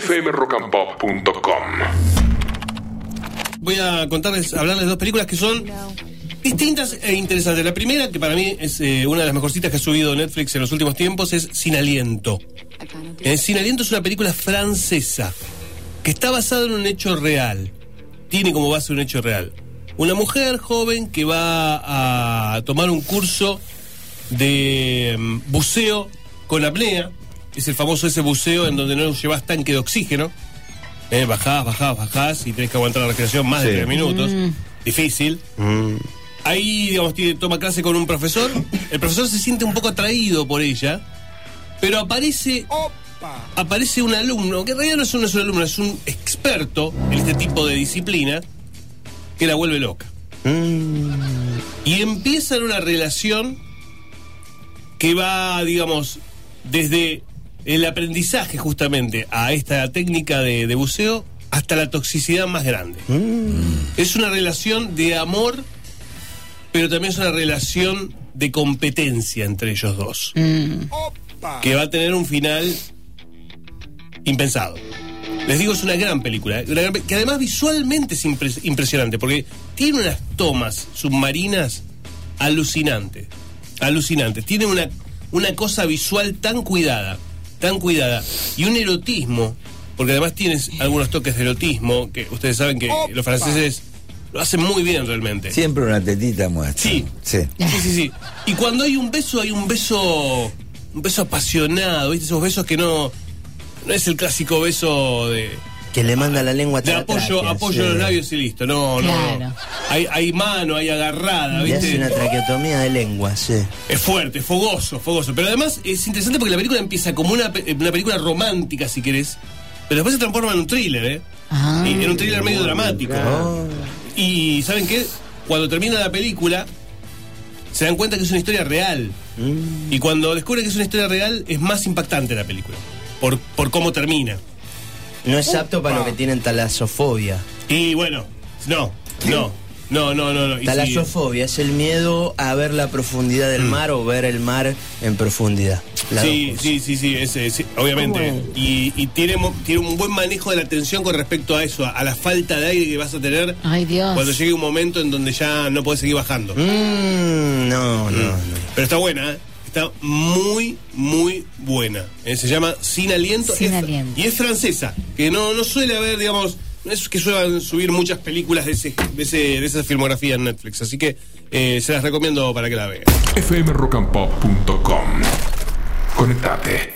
fmrockandpop.com. Voy a contarles, hablarles de dos películas que son distintas e interesantes. La primera, que para mí es eh, una de las mejorcitas que ha subido Netflix en los últimos tiempos, es Sin Aliento. Eh, Sin Aliento es una película francesa que está basada en un hecho real. Tiene como base un hecho real. Una mujer joven que va a tomar un curso de mm, buceo con apnea. Es el famoso ese buceo en donde no llevas tanque de oxígeno. Eh, bajás, bajás, bajás y tenés que aguantar la respiración más de tres minutos. Difícil. Mm. Ahí, digamos, tiene, toma clase con un profesor. El profesor se siente un poco atraído por ella, pero aparece. Aparece un alumno, que en realidad no es un, no es un alumno, es un experto en este tipo de disciplina, que la vuelve loca. Y empiezan una relación que va, digamos, desde el aprendizaje justamente a esta técnica de, de buceo hasta la toxicidad más grande. Es una relación de amor, pero también es una relación de competencia entre ellos dos. Que va a tener un final impensado. Les digo, es una gran película, una gran pe- que además visualmente es impres- impresionante, porque tiene unas tomas submarinas alucinantes, alucinantes. Tiene una, una cosa visual tan cuidada, tan cuidada, y un erotismo, porque además tienes algunos toques de erotismo, que ustedes saben que los franceses lo hacen muy bien realmente. Siempre una tetita muestra. Sí. Sí. Sí, sí, sí. Y cuando hay un beso, hay un beso. Un beso apasionado, ¿viste? Esos besos que no. No es el clásico beso de. Que le manda la lengua De apoyo, tráquea, apoyo sí. los labios y listo. No, no, Claro. no. Hay, hay mano, hay agarrada, Le hace ¿viste? una traqueotomía de lengua, sí. Es fuerte, fogoso, fogoso. Pero además es interesante porque la película empieza como una, una película romántica, si querés. Pero después se transforma en un thriller, ¿eh? Ah. Y en un thriller medio dramático. Y ¿saben qué? Cuando termina la película, se dan cuenta que es una historia real. Y cuando descubren que es una historia real, es más impactante la película. Por, por cómo termina. No es apto para los que tienen talasofobia. Y bueno, no, no, no, no, no. no. Talasofobia es el miedo a ver la profundidad del mar o ver el mar en profundidad. Mm. Sí, sí, sí, sí, ese, sí, obviamente. Y, y tiene, un buen manejo de la tensión con respecto a eso, a, a la falta de aire que vas a tener Ay, Dios. cuando llegue un momento en donde ya no puedes seguir bajando. Mm, no, no, no. Pero está buena, ¿eh? Está muy, muy buena. Eh, se llama Sin Aliento. Sin Es- Aliento. Y es francesa, que no, no suele haber, digamos, no es que suelen subir muchas películas de, ese, de, ese, de esa filmografía en Netflix. Así que eh, se las recomiendo para que la vean. fmrockandpop.com. Conectate.